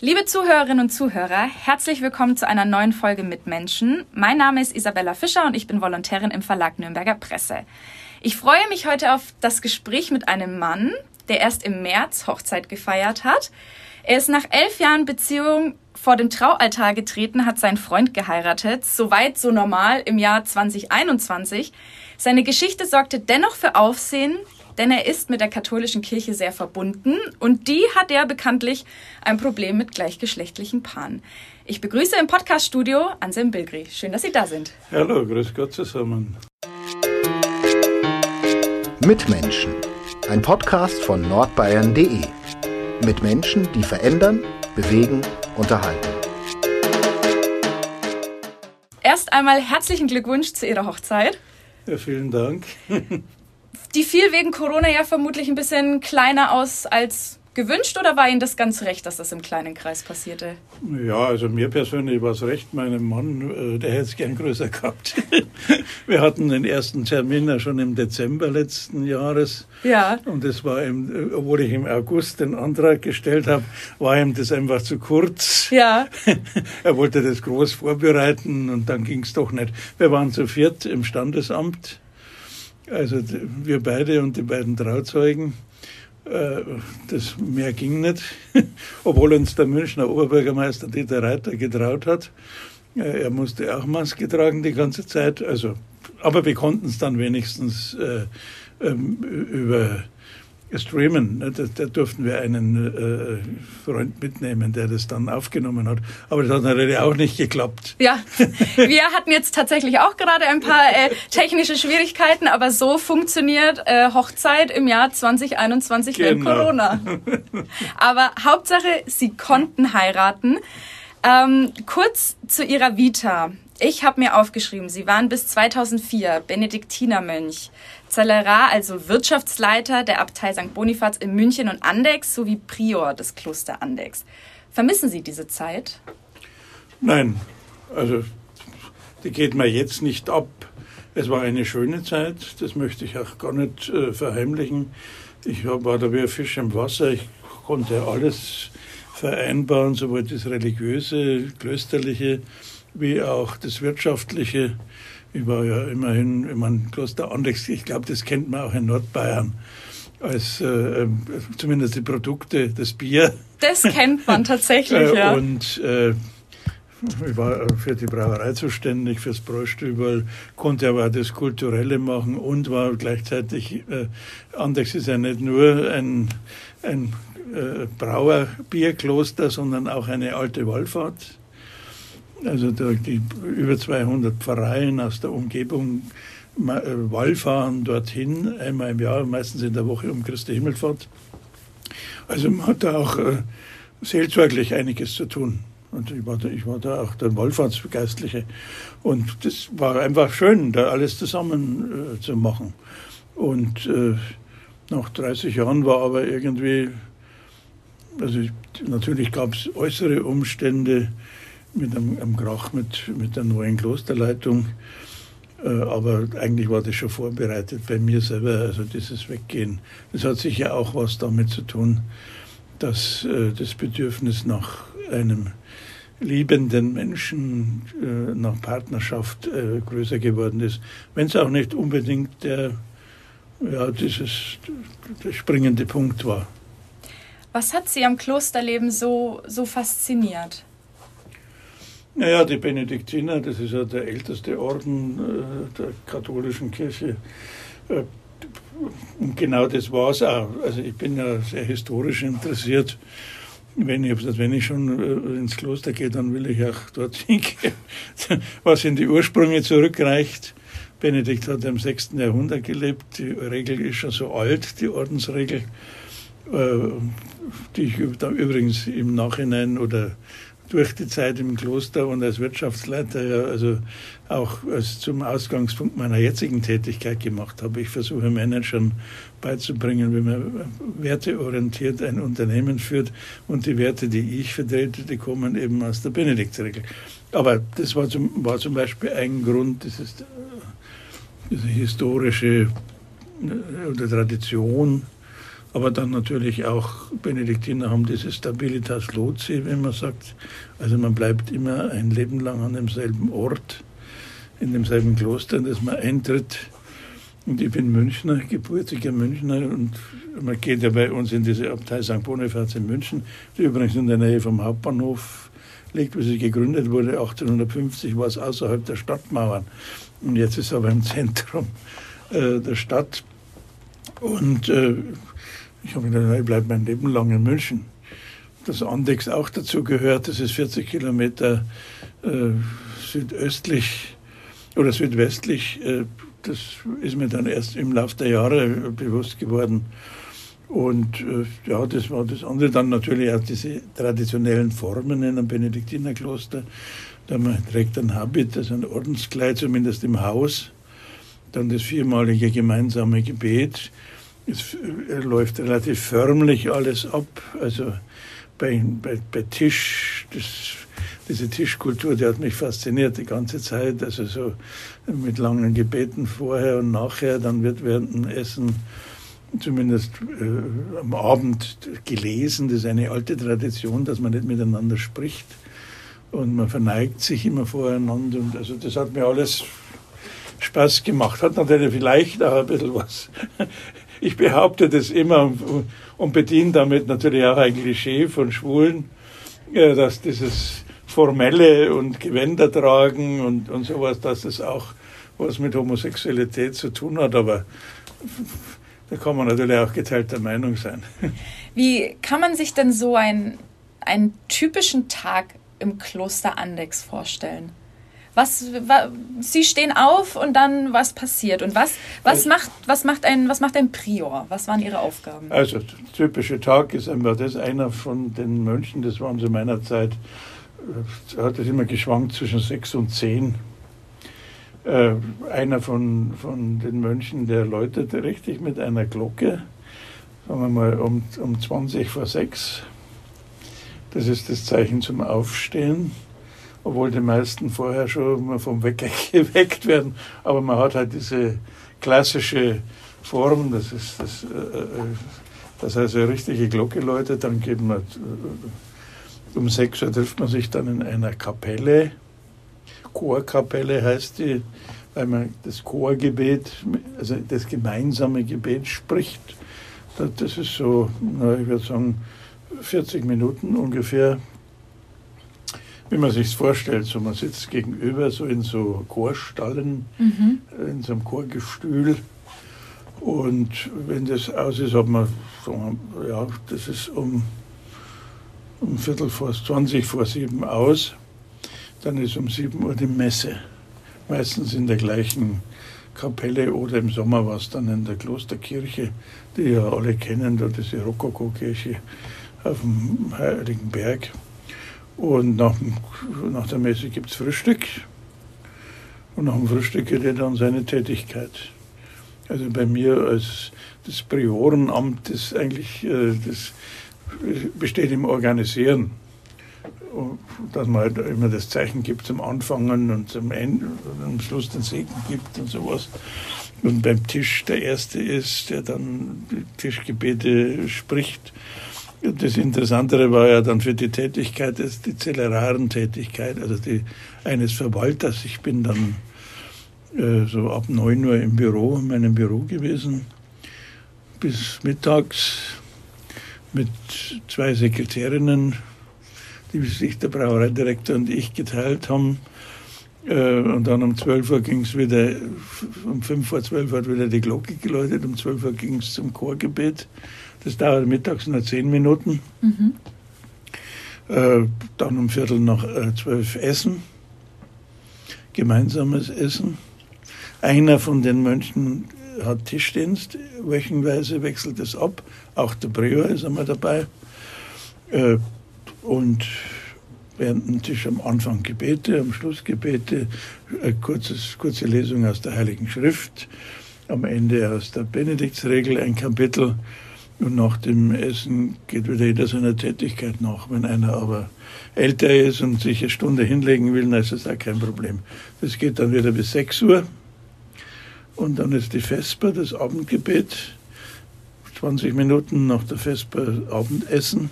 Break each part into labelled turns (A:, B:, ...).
A: Liebe Zuhörerinnen und Zuhörer, herzlich willkommen zu einer neuen Folge Mitmenschen. Mein Name ist Isabella Fischer und ich bin Volontärin im Verlag Nürnberger Presse. Ich freue mich heute auf das Gespräch mit einem Mann, der erst im März Hochzeit gefeiert hat. Er ist nach elf Jahren Beziehung vor dem Traualtar getreten, hat seinen Freund geheiratet, soweit so normal im Jahr 2021. Seine Geschichte sorgte dennoch für Aufsehen, denn er ist mit der katholischen Kirche sehr verbunden und die hat ja bekanntlich ein Problem mit gleichgeschlechtlichen Paaren. Ich begrüße im Podcaststudio Anselm Bilgri. Schön, dass Sie da sind.
B: Hallo, grüß Gott zusammen.
C: Mitmenschen. Ein Podcast von nordbayern.de. Mit Menschen, die verändern, bewegen, unterhalten.
A: Erst einmal herzlichen Glückwunsch zu Ihrer Hochzeit.
B: Ja, vielen Dank.
A: Die fiel wegen Corona ja vermutlich ein bisschen kleiner aus als gewünscht oder war Ihnen das ganz recht, dass das im kleinen Kreis passierte?
B: Ja, also mir persönlich war es recht. Meinem Mann, äh, der hätte es gern größer gehabt. Wir hatten den ersten Termin ja schon im Dezember letzten Jahres.
A: Ja.
B: Und das war äh, obwohl ich im August den Antrag gestellt habe, war ihm das einfach zu kurz.
A: Ja.
B: er wollte das groß vorbereiten und dann ging es doch nicht. Wir waren zu viert im Standesamt. Also wir beide und die beiden Trauzeugen. Äh, das mehr ging nicht, obwohl uns der Münchner Oberbürgermeister Dieter Reiter getraut hat. Äh, er musste auch Maske tragen die ganze Zeit. Also, aber wir konnten es dann wenigstens äh, ähm, über streamen. Ne? Da, da, durften wir einen äh, Freund mitnehmen, der das dann aufgenommen hat. Aber das hat natürlich auch nicht geklappt.
A: Ja, wir hatten jetzt tatsächlich auch gerade ein paar äh, technische Schwierigkeiten, aber so funktioniert äh, Hochzeit im Jahr 2021 genau. während Corona. Aber Hauptsache, sie konnten heiraten. Ähm, kurz zu ihrer Vita. Ich habe mir aufgeschrieben, Sie waren bis 2004 Benediktinermönch, Zellerar, also Wirtschaftsleiter der Abtei St. Bonifaz in München und Andex sowie Prior des Kloster Andex. Vermissen Sie diese Zeit?
B: Nein, also die geht mir jetzt nicht ab. Es war eine schöne Zeit, das möchte ich auch gar nicht äh, verheimlichen. Ich war da wie ein Fisch im Wasser, ich konnte alles vereinbaren, sowohl das religiöse, klösterliche, wie auch das Wirtschaftliche. Ich war ja immerhin, ich meine, Kloster Andex, ich glaube, das kennt man auch in Nordbayern als äh, zumindest die Produkte, das Bier.
A: Das kennt man tatsächlich, ja.
B: Und äh, ich war für die Brauerei zuständig, fürs Bräustübel, konnte aber auch das Kulturelle machen und war gleichzeitig, äh, Andex ist ja nicht nur ein, ein äh, Brauerbierkloster, sondern auch eine alte Wallfahrt. Also die über 200 Pfarreien aus der Umgebung äh, wallfahren dorthin, einmal im Jahr, meistens in der Woche um Christi Himmelfahrt. Also man hat da auch äh, seelsorglich einiges zu tun. Und ich war da, ich war da auch der Wallfahrtsgeistliche. Und das war einfach schön, da alles zusammen äh, zu machen. Und äh, nach 30 Jahren war aber irgendwie, also ich, natürlich gab es äußere Umstände, mit einem, einem Krach mit, mit der neuen Klosterleitung. Äh, aber eigentlich war das schon vorbereitet bei mir selber, also dieses Weggehen. Das hat sicher auch was damit zu tun, dass äh, das Bedürfnis nach einem liebenden Menschen, äh, nach Partnerschaft größer geworden ist. Wenn es auch nicht unbedingt der, ja, dieses, der springende Punkt war.
A: Was hat Sie am Klosterleben so, so fasziniert?
B: Naja, die Benediktiner, das ist ja der älteste Orden äh, der katholischen Kirche. Äh, und genau das war es auch. Also ich bin ja sehr historisch interessiert. Wenn ich, wenn ich schon äh, ins Kloster gehe, dann will ich auch dorthin gehen, was in die Ursprünge zurückreicht. Benedikt hat im 6. Jahrhundert gelebt. Die Regel ist schon so alt, die Ordensregel, die ich übrigens im Nachhinein oder durch die Zeit im Kloster und als Wirtschaftsleiter also auch als zum Ausgangspunkt meiner jetzigen Tätigkeit gemacht habe. Ich versuche Managern beizubringen, wie man werteorientiert ein Unternehmen führt und die Werte, die ich vertrete, die kommen eben aus der Benediktsregel. Aber das war zum, war zum Beispiel ein Grund, das ist diese historische äh, oder Tradition, aber dann natürlich auch Benediktiner haben diese Stabilitas Loci, wenn man sagt. Also man bleibt immer ein Leben lang an demselben Ort, in demselben Kloster, in das man eintritt. Und ich bin Münchner, gebürtiger Münchner und man geht ja bei uns in diese Abtei St. Bonifaz in München, die übrigens in der Nähe vom Hauptbahnhof liegt, wie sie gegründet wurde. 1850 war es außerhalb der Stadtmauern und jetzt ist es aber im Zentrum äh, der Stadt. Und äh, ich habe gedacht, ich bleibe mein Leben lang in München. Das Andex auch dazu gehört, das ist 40 Kilometer äh, südöstlich oder südwestlich. Äh, das ist mir dann erst im Laufe der Jahre bewusst geworden. Und äh, ja, das war das andere. Dann natürlich auch diese traditionellen Formen in einem Benediktinerkloster. Da man trägt ein Habit, also ein Ordenskleid, zumindest im Haus. Dann das viermalige gemeinsame Gebet es läuft relativ förmlich alles ab. Also bei, bei, bei Tisch, das, diese Tischkultur, die hat mich fasziniert die ganze Zeit. Also so mit langen Gebeten vorher und nachher, dann wird während dem Essen zumindest äh, am Abend gelesen. Das ist eine alte Tradition, dass man nicht miteinander spricht und man verneigt sich immer voreinander. Und also das hat mir alles Spaß gemacht. Hat natürlich vielleicht auch ein bisschen was ich behaupte das immer und bediene damit natürlich auch ein Klischee von Schwulen, äh, dass dieses Formelle und Gewänder tragen und, und sowas, dass das auch was mit Homosexualität zu tun hat, aber da kann man natürlich auch geteilter Meinung sein.
A: Wie kann man sich denn so einen, einen typischen Tag im Kloster Andex vorstellen? Was, was, Sie stehen auf und dann was passiert und was, was, also, macht, was, macht ein, was macht ein Prior? Was waren Ihre Aufgaben?
B: Also typische Tag ist einfach das, einer von den Mönchen, das waren zu meiner Zeit, äh, hat es immer geschwankt zwischen sechs und zehn. Äh, einer von, von den Mönchen, der läutete richtig mit einer Glocke, sagen wir mal um, um 20 vor sechs. Das ist das Zeichen zum Aufstehen obwohl die meisten vorher schon vom Wecker geweckt werden. Aber man hat halt diese klassische Form, das ist das, äh, äh das heißt eine richtige Glocke läutet, dann geht man äh, um 6 Uhr trifft man sich dann in einer Kapelle. Chorkapelle heißt die, weil man das Chorgebet, also das gemeinsame Gebet spricht. Das ist so, ich würde sagen, 40 Minuten ungefähr wie man sich vorstellt, so man sitzt gegenüber, so in so Chorstallen, mhm. in so einem Chorgestühl. Und wenn das aus ist, hat man, ja, das ist um, um Viertel vor 20 vor sieben aus. Dann ist um sieben Uhr die Messe. Meistens in der gleichen Kapelle oder im Sommer war es dann in der Klosterkirche, die ja alle kennen, da diese Rokoko-Kirche auf dem Heiligen Berg. Und nach, nach der Messe gibt es Frühstück. Und nach dem Frühstück geht er dann seine Tätigkeit. Also bei mir als das Priorenamt, das eigentlich äh, das besteht im Organisieren. Dass man halt immer das Zeichen gibt zum Anfangen und zum Ende und am Schluss den Segen gibt und sowas. Und beim Tisch der Erste ist, der dann Tischgebete spricht. Das Interessantere war ja dann für die Tätigkeit, ist die Zelleraren-Tätigkeit, also die eines Verwalters. Ich bin dann äh, so ab 9 Uhr im Büro, in meinem Büro gewesen, bis mittags mit zwei Sekretärinnen, die sich der Brauereidirektor und ich geteilt haben. Äh, und dann um 12 Uhr ging es wieder, um 5 vor 12 hat wieder die Glocke geläutet, um 12 Uhr ging es zum Chorgebet. Das dauert mittags nur zehn Minuten. Mhm. Äh, dann um Viertel nach äh, zwölf Essen, gemeinsames Essen. Einer von den Mönchen hat Tischdienst, wöchenweise wechselt es ab. Auch der Prior ist einmal dabei. Äh, und während dem Tisch am Anfang Gebete, am Schluss Gebete, eine kurzes, kurze Lesung aus der Heiligen Schrift, am Ende aus der Benediktsregel ein Kapitel und nach dem Essen geht wieder jeder seiner Tätigkeit nach. Wenn einer aber älter ist und sich eine Stunde hinlegen will, dann ist das auch kein Problem. Das geht dann wieder bis 6 Uhr und dann ist die Vesper, das Abendgebet, 20 Minuten nach der Vesper Abendessen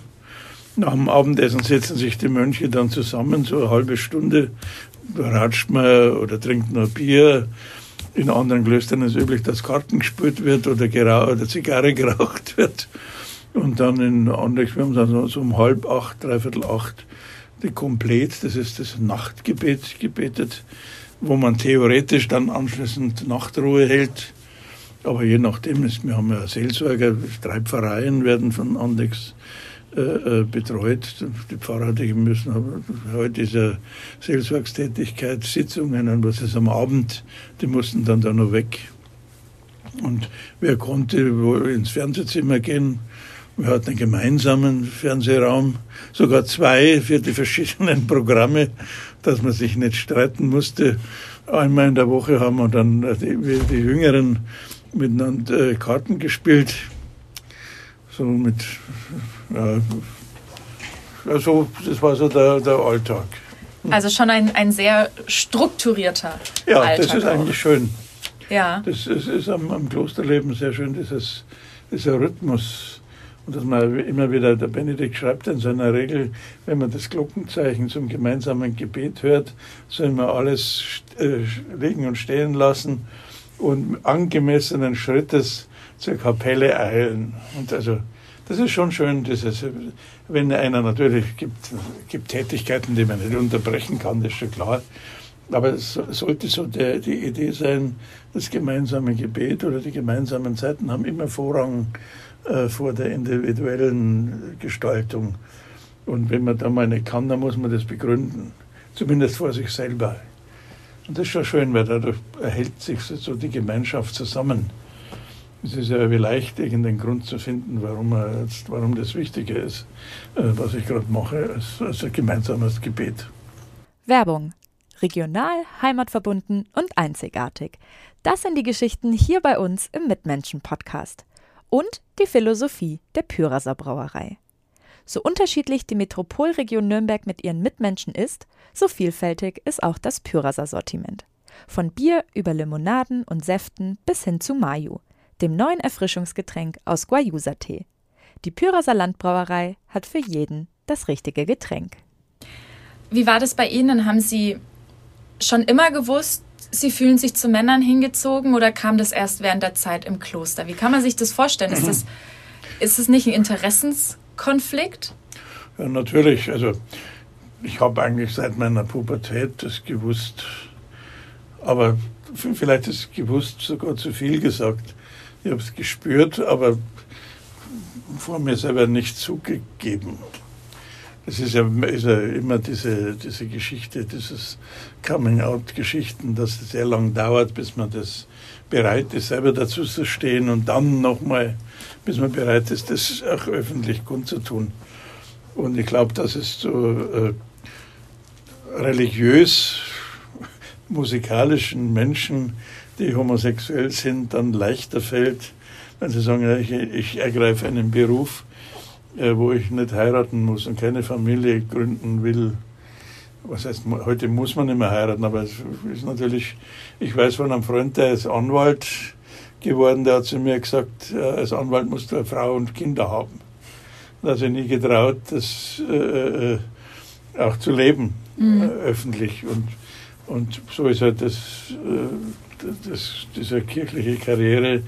B: nach dem Abendessen setzen sich die Mönche dann zusammen, so eine halbe Stunde, ratscht man oder trinkt noch Bier. In anderen Klöstern ist üblich, dass Karten gespielt wird oder, oder Zigarre geraucht wird. Und dann in anderen, wir haben dann so um halb acht, dreiviertel acht, die Komplett, das ist das Nachtgebet gebetet, wo man theoretisch dann anschließend Nachtruhe hält. Aber je nachdem, ist, wir haben ja Seelsorger, drei Pfarreien werden von Andex äh, äh, betreut. Die Pfarrer, die müssen heute diese Seelsorgstätigkeit, Sitzungen und was ist am Abend, die mussten dann da noch weg. Und wer konnte ins Fernsehzimmer gehen, wir hatten einen gemeinsamen Fernsehraum, sogar zwei für die verschiedenen Programme, dass man sich nicht streiten musste. Einmal in der Woche haben wir dann die, die Jüngeren miteinander äh, Karten gespielt so mit, also das war so der, der Alltag.
A: Also schon ein, ein sehr strukturierter
B: ja,
A: Alltag.
B: Ja, das ist auch. eigentlich schön.
A: Ja.
B: Das ist, ist am, am, Klosterleben sehr schön, dieses, dieser Rhythmus. Und dass man immer wieder, der Benedikt schreibt in seiner Regel, wenn man das Glockenzeichen zum gemeinsamen Gebet hört, soll man alles äh, liegen und stehen lassen und angemessenen Schrittes zur Kapelle eilen. Und also das ist schon schön, dieses, wenn einer natürlich gibt, gibt Tätigkeiten, die man nicht unterbrechen kann, das ist schon klar. Aber es sollte so der, die Idee sein, das gemeinsame Gebet oder die gemeinsamen Zeiten haben immer Vorrang äh, vor der individuellen Gestaltung. Und wenn man da mal nicht kann, dann muss man das begründen. Zumindest vor sich selber. Und das ist schon schön, weil dadurch erhält sich so die Gemeinschaft zusammen. Es ist ja wie leicht, irgendeinen Grund zu finden, warum, jetzt, warum das Wichtige ist, äh, was ich gerade mache, als, als ein gemeinsames Gebet.
A: Werbung. Regional, heimatverbunden und einzigartig. Das sind die Geschichten hier bei uns im Mitmenschen-Podcast. Und die Philosophie der Pyraser Brauerei. So unterschiedlich die Metropolregion Nürnberg mit ihren Mitmenschen ist, so vielfältig ist auch das Pyraser Sortiment. Von Bier über Limonaden und Säften bis hin zu Mayu, dem neuen Erfrischungsgetränk aus Guayusa-Tee. Die Pyraser Landbrauerei hat für jeden das richtige Getränk. Wie war das bei Ihnen? Haben Sie schon immer gewusst, Sie fühlen sich zu Männern hingezogen oder kam das erst während der Zeit im Kloster? Wie kann man sich das vorstellen? Ist das, ist das nicht ein Interessens Konflikt?
B: Ja, natürlich. Also ich habe eigentlich seit meiner Pubertät das gewusst, aber vielleicht ist gewusst sogar zu viel gesagt. Ich habe es gespürt, aber vor mir selber nicht zugegeben. Es ist ja, ist ja immer diese, diese Geschichte, dieses Coming-out-Geschichten, dass es sehr lang dauert, bis man das bereit ist, selber dazu zu stehen und dann nochmal bis man bereit ist, das auch öffentlich kundzutun. Und ich glaube, dass es so äh, religiös musikalischen Menschen, die homosexuell sind, dann leichter fällt, wenn sie sagen, ich, ich ergreife einen Beruf, äh, wo ich nicht heiraten muss und keine Familie gründen will. Was heißt, heute muss man nicht mehr heiraten, aber es ist natürlich, ich weiß von einem Freund, der ist Anwalt, geworden, der hat zu mir gesagt, als Anwalt musst du eine Frau und Kinder haben. Da hat sich nie getraut, das äh, äh, auch zu leben, mhm. äh, öffentlich. Und, und so ist halt das, äh, das, diese kirchliche Karriere,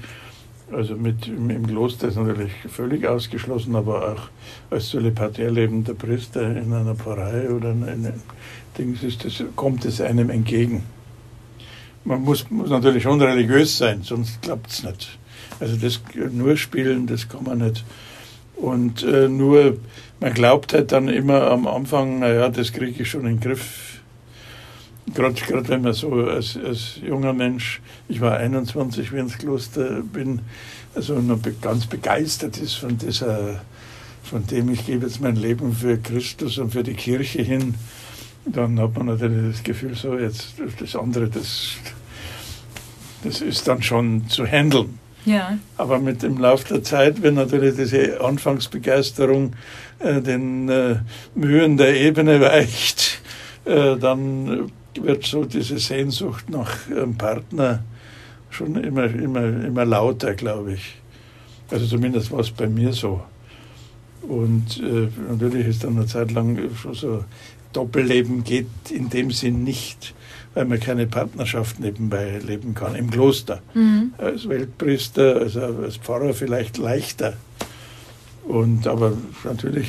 B: also mit, im, Kloster ist natürlich völlig ausgeschlossen, aber auch als zölibatär lebender Priester in einer Pfarrei oder in einem Dings ist das, kommt es einem entgegen man muss, muss natürlich schon religiös sein, sonst klappt es nicht. Also das nur spielen, das kann man nicht. Und äh, nur, man glaubt halt dann immer am Anfang, naja, das kriege ich schon in den Griff. Gerade wenn man so als, als junger Mensch, ich war 21, wie ins Kloster bin, also noch ganz begeistert ist von dieser von dem ich gebe jetzt mein Leben für Christus und für die Kirche hin, dann hat man natürlich das Gefühl, so jetzt das andere, das, das ist dann schon zu handeln.
A: Ja.
B: Aber mit dem Lauf der Zeit, wenn natürlich diese Anfangsbegeisterung äh, den äh, Mühen der Ebene weicht, äh, dann wird so diese Sehnsucht nach einem Partner schon immer, immer, immer lauter, glaube ich. Also zumindest war es bei mir so. Und äh, natürlich ist dann eine Zeit lang schon so, Doppelleben geht in dem Sinn nicht, weil man keine Partnerschaft nebenbei leben kann. Im Kloster. Mhm. Als Weltpriester, also als Pfarrer vielleicht leichter. Und aber natürlich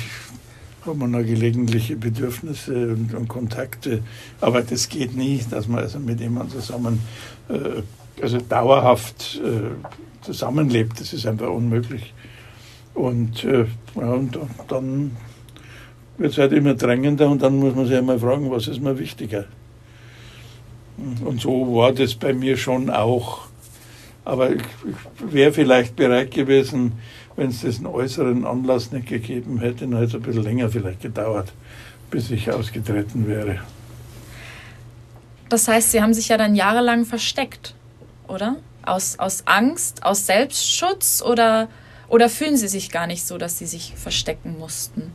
B: hat man noch gelegentliche Bedürfnisse und, und, Kontakte. Aber das geht nie, dass man also mit jemandem zusammen, äh, also dauerhaft äh, zusammenlebt. Das ist einfach unmöglich. Und, äh, ja, und dann wird es halt immer drängender und dann muss man sich einmal fragen, was ist mir wichtiger. Und so war das bei mir schon auch. Aber ich, ich wäre vielleicht bereit gewesen, wenn es diesen äußeren Anlass nicht gegeben hätte, dann hätte es ein bisschen länger vielleicht gedauert, bis ich ausgetreten wäre.
A: Das heißt, Sie haben sich ja dann jahrelang versteckt, oder? Aus, aus Angst, aus Selbstschutz oder, oder fühlen Sie sich gar nicht so, dass Sie sich verstecken mussten?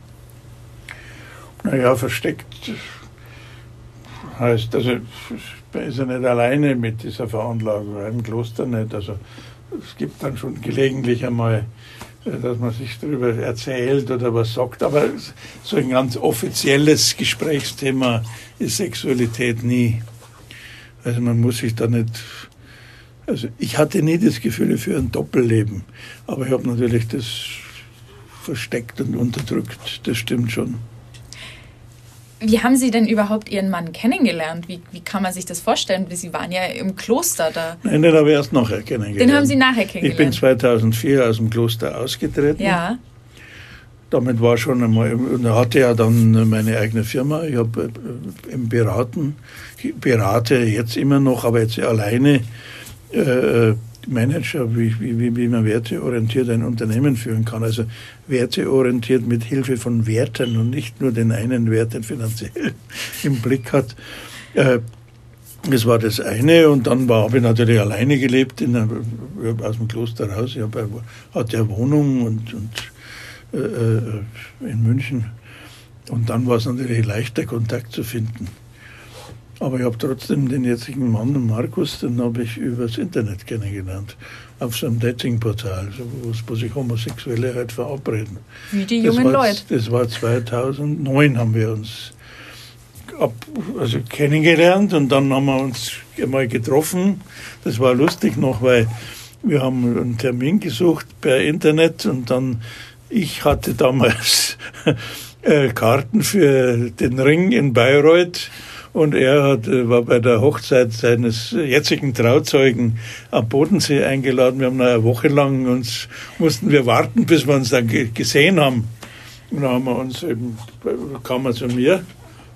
B: Naja, versteckt heißt, also ist er nicht alleine mit dieser Veranlagung, im Kloster nicht. Also es gibt dann schon gelegentlich einmal, dass man sich darüber erzählt oder was sagt, aber so ein ganz offizielles Gesprächsthema ist Sexualität nie. Also man muss sich da nicht, also ich hatte nie das Gefühl für ein Doppelleben, aber ich habe natürlich das versteckt und unterdrückt, das stimmt schon.
A: Wie haben Sie denn überhaupt Ihren Mann kennengelernt? Wie, wie kann man sich das vorstellen? Sie waren ja im Kloster da.
B: Nein, den habe ich erst nachher kennengelernt.
A: Den haben Sie nachher kennengelernt?
B: Ich bin 2004 aus dem Kloster ausgetreten.
A: Ja.
B: Damit war schon einmal, und hatte ja dann meine eigene Firma. Ich habe äh, im Beraten, ich berate jetzt immer noch, aber jetzt alleine äh, Manager, wie, wie, wie man werteorientiert ein Unternehmen führen kann. Also werteorientiert mit Hilfe von Werten und nicht nur den einen Wert, den finanziell im Blick hat. Äh, das war das eine und dann habe ich natürlich alleine gelebt in einer, aus dem Kloster raus. Ich habe, hatte eine Wohnung und, und äh, äh, in München und dann war es natürlich leichter Kontakt zu finden. Aber ich habe trotzdem den jetzigen Mann, Markus, den habe ich übers Internet kennengelernt. Auf so einem Datingportal, wo, sich Homosexuelle halt verabreden.
A: Wie die jungen
B: das
A: war, Leute.
B: Das war 2009 haben wir uns ab, also kennengelernt und dann haben wir uns einmal getroffen. Das war lustig noch, weil wir haben einen Termin gesucht per Internet und dann, ich hatte damals äh, Karten für den Ring in Bayreuth und er hat, äh, war bei der Hochzeit seines jetzigen Trauzeugen am Bodensee eingeladen. Wir haben eine Woche lang uns, mussten wir warten, bis wir uns dann gesehen haben. Und dann haben wir uns eben, kam er zu mir.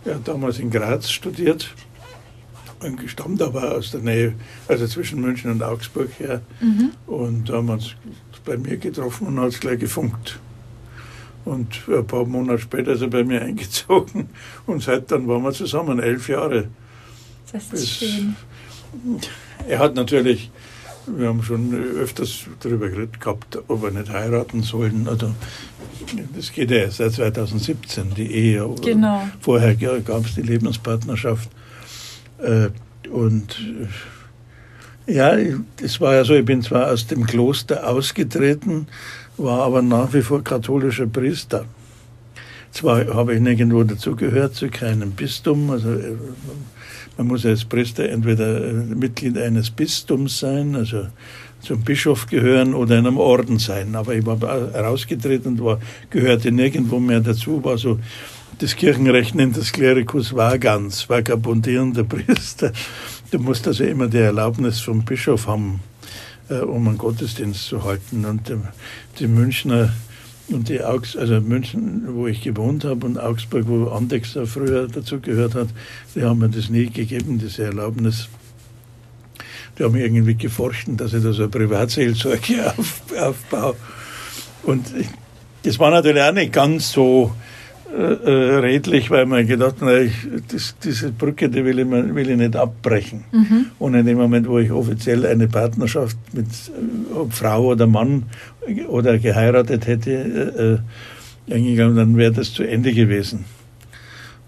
B: Er hat damals in Graz studiert und stammt aber aus der Nähe, also zwischen München und Augsburg her. Mhm. Und da haben wir uns bei mir getroffen und hat es gleich gefunkt. Und ein paar Monate später ist er bei mir eingezogen und seit dann waren wir zusammen, elf Jahre.
A: Das ist Bis, schön.
B: Er hat natürlich, wir haben schon öfters darüber geredet gehabt, ob wir nicht heiraten sollen. Also, das geht ja seit 2017, die Ehe.
A: Genau.
B: Vorher gab es die Lebenspartnerschaft. Äh, und äh, ja, es war ja so, ich bin zwar aus dem Kloster ausgetreten, war aber nach wie vor katholischer Priester. Zwar habe ich nirgendwo dazugehört, zu keinem Bistum. Also äh, man muss als Priester entweder äh, Mitglied eines Bistums sein, also zum Bischof gehören oder in einem Orden sein. Aber ich war herausgetreten und war, gehörte nirgendwo mehr dazu, war so das Kirchenrecht nennt das Klerikus vagans, vagabundierender Priester. Du musst also immer die Erlaubnis vom Bischof haben, um einen Gottesdienst zu halten. Und äh, die Münchner und die Augs also München, wo ich gewohnt habe, und Augsburg, wo Andex früher dazugehört hat, die haben mir das nie gegeben, diese Erlaubnis. Die haben irgendwie geforscht, dass ich da so eine Privatseelsorge auf, aufbaue. Und das war natürlich auch nicht ganz so äh, äh redlich, weil man gedacht na, ich, das, diese Brücke, die will ich, will ich nicht abbrechen. Mhm. Und in dem Moment, wo ich offiziell eine Partnerschaft mit ob Frau oder Mann oder geheiratet hätte, äh, eingegangen, dann wäre das zu Ende gewesen.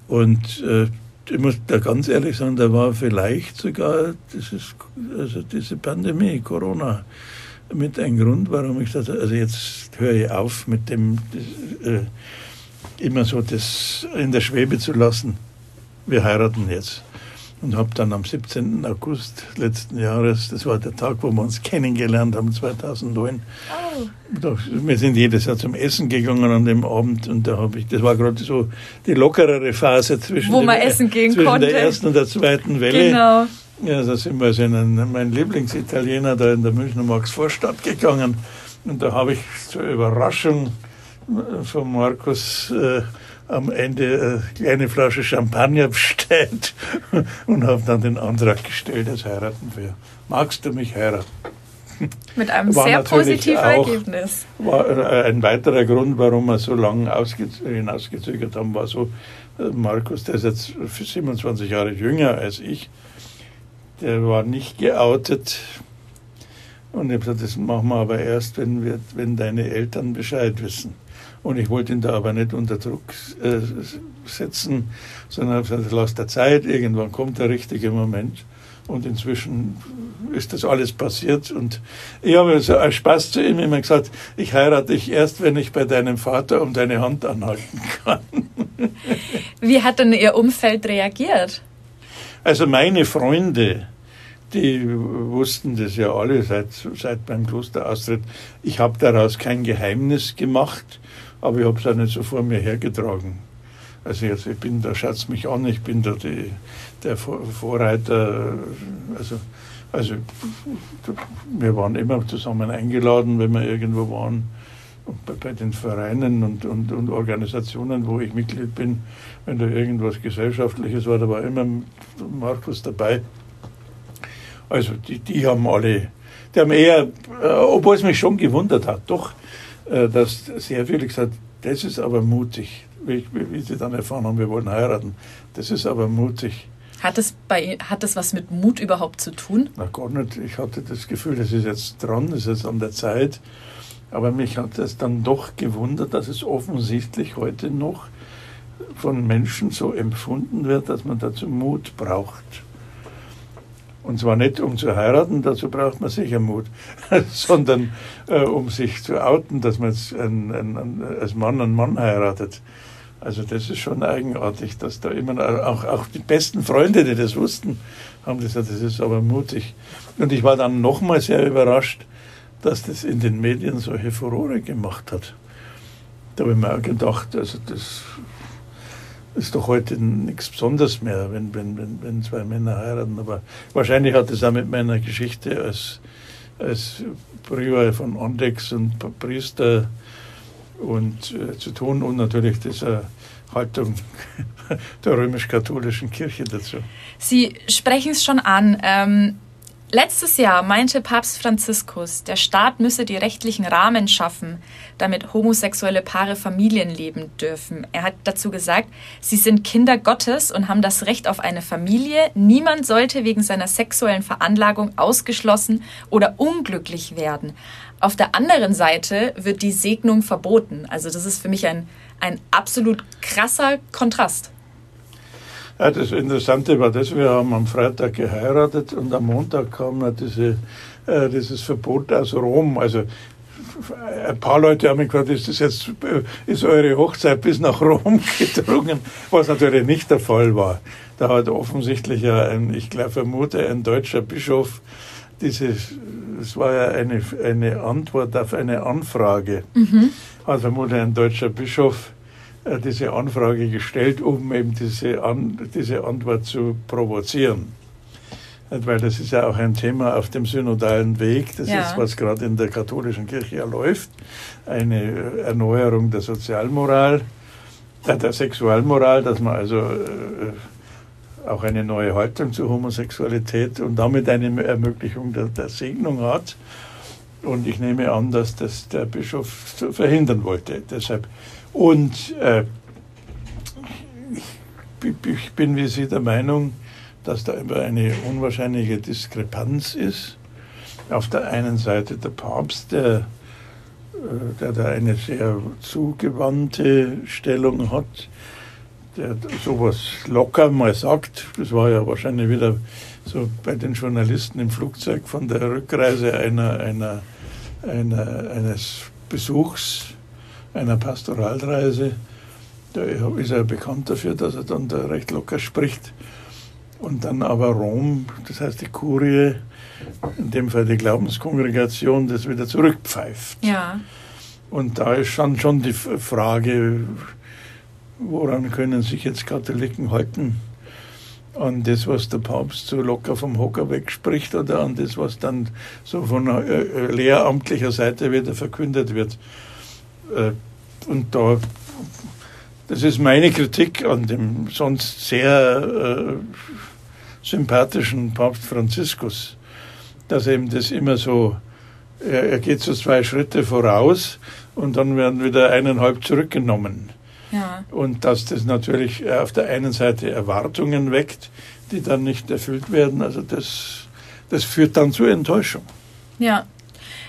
B: Und äh, ich muss da ganz ehrlich sagen, da war vielleicht sogar dieses, also diese Pandemie, Corona, mit ein Grund, warum ich das, also jetzt höre ich auf mit dem, das, äh, immer so das in der Schwebe zu lassen. Wir heiraten jetzt und habe dann am 17. August letzten Jahres, das war der Tag, wo wir uns kennengelernt haben, 2009. Oh. wir sind jedes Jahr zum Essen gegangen an dem Abend und da habe ich, das war gerade so die lockerere Phase zwischen,
A: wo man dem, essen gehen
B: zwischen
A: konnte.
B: der ersten und der zweiten Welle. Genau. Ja, da sind wir also in einen, mein Lieblingsitaliener da in der Münchner Marksvorstadt gegangen und da habe ich zur Überraschung von Markus äh, am Ende eine kleine Flasche Champagner bestellt und habe dann den Antrag gestellt, das heiraten wir. Magst du mich heiraten?
A: Mit einem war sehr positiven auch, Ergebnis.
B: War äh, ein weiterer Grund, warum wir so lange hinausgezögert haben, war so, äh, Markus, der ist jetzt 27 Jahre jünger als ich, der war nicht geoutet. Und ich habe gesagt, das machen wir aber erst, wenn, wir, wenn deine Eltern Bescheid wissen. Und ich wollte ihn da aber nicht unter Druck äh, setzen, sondern habe gesagt, lass der Zeit, irgendwann kommt der richtige Moment. Und inzwischen ist das alles passiert. Und ich habe so als Spaß zu ihm immer gesagt, ich heirate dich erst, wenn ich bei deinem Vater um deine Hand anhalten kann.
A: Wie hat denn Ihr Umfeld reagiert?
B: Also meine Freunde, die wussten das ja alle seit, seit meinem Klosteraustritt. Ich habe daraus kein Geheimnis gemacht aber ich habe es auch nicht so vor mir hergetragen. Also jetzt, ich bin, da schaut mich an, ich bin da die, der Vorreiter, also, also wir waren immer zusammen eingeladen, wenn wir irgendwo waren, bei, bei den Vereinen und, und, und Organisationen, wo ich Mitglied bin, wenn da irgendwas Gesellschaftliches war, da war immer Markus dabei. Also die, die haben alle, die haben eher, äh, obwohl es mich schon gewundert hat, doch, äh, dass sehr viele gesagt das ist aber mutig, wie, wie, sie dann erfahren haben, wir wollen heiraten. Das ist aber mutig.
A: Hat das, bei, hat das was mit Mut überhaupt zu tun?
B: Na gar nicht. Ich hatte das Gefühl, das ist jetzt dran, das ist jetzt an der Zeit. Aber mich hat es dann doch gewundert, dass es offensichtlich heute noch von Menschen so empfunden wird, dass man dazu Mut braucht. Und zwar nicht um zu heiraten, dazu braucht man sicher Mut, sondern äh, um sich zu outen, dass man jetzt ein, ein, ein, als Mann einen Mann heiratet. Also das ist schon eigenartig, dass da immer auch, auch die besten Freunde, die das wussten, haben gesagt, das ist aber mutig. Und ich war dann nochmal sehr überrascht, dass das in den Medien solche Furore gemacht hat. Da habe ich mir auch gedacht, also das ist doch heute nichts Besonderes mehr, wenn, wenn, wenn, wenn zwei Männer heiraten. Aber wahrscheinlich hat es auch mit meiner Geschichte als, als Prior von Ondex und Priester und äh, zu tun und natürlich dieser Haltung der römisch-katholischen Kirche dazu.
A: Sie sprechen es schon an. Ähm, Letztes Jahr meinte Papst Franziskus, der Staat müsse die rechtlichen Rahmen schaffen, damit homosexuelle Paare Familien leben dürfen. Er hat dazu gesagt, sie sind Kinder Gottes und haben das Recht auf eine Familie. Niemand sollte wegen seiner sexuellen Veranlagung ausgeschlossen oder unglücklich werden. Auf der anderen Seite wird die Segnung verboten. Also das ist für mich ein, ein absolut krasser Kontrast.
B: Ja, das Interessante war das, wir haben am Freitag geheiratet und am Montag kam diese, äh, dieses Verbot aus Rom. Also ein paar Leute haben mich gefragt, ist das jetzt, äh, ist eure Hochzeit bis nach Rom gedrungen? Was natürlich nicht der Fall war. Da hat offensichtlich ein, ich glaube, vermute, ein deutscher Bischof dieses, es war ja eine, eine Antwort auf eine Anfrage, mhm. hat vermutlich ein deutscher Bischof diese Anfrage gestellt, um eben diese, An diese Antwort zu provozieren. Weil das ist ja auch ein Thema auf dem synodalen Weg. Das ja. ist, was gerade in der katholischen Kirche ja läuft. Eine Erneuerung der Sozialmoral, äh, der Sexualmoral, dass man also äh, auch eine neue Haltung zur Homosexualität und damit eine Ermöglichung der, der Segnung hat. Und ich nehme an, dass das der Bischof verhindern wollte. Deshalb. Und äh, ich bin wie Sie der Meinung, dass da immer eine unwahrscheinliche Diskrepanz ist. Auf der einen Seite der Papst, der, äh, der da eine sehr zugewandte Stellung hat, der sowas locker mal sagt. Das war ja wahrscheinlich wieder so bei den Journalisten im Flugzeug von der Rückreise einer, einer, einer, eines Besuchs, einer Pastoralreise. Da ist er bekannt dafür, dass er dann da recht locker spricht. Und dann aber Rom, das heißt die Kurie, in dem Fall die Glaubenskongregation, das wieder zurückpfeift.
A: Ja.
B: Und da ist schon, schon die Frage, woran können sich jetzt Katholiken halten? An das, was der Papst so locker vom Hocker wegspricht oder an das, was dann so von äh, äh, lehramtlicher Seite wieder verkündet wird. Äh, und da, das ist meine Kritik an dem sonst sehr sympathischen Papst Franziskus, dass eben das immer so, er, er geht so zwei Schritte voraus und dann werden wieder eineinhalb zurückgenommen.
A: Ja.
B: Und dass das natürlich auf der einen Seite Erwartungen weckt, die dann nicht erfüllt werden. Also das, das führt dann zu Enttäuschung.
A: Ja.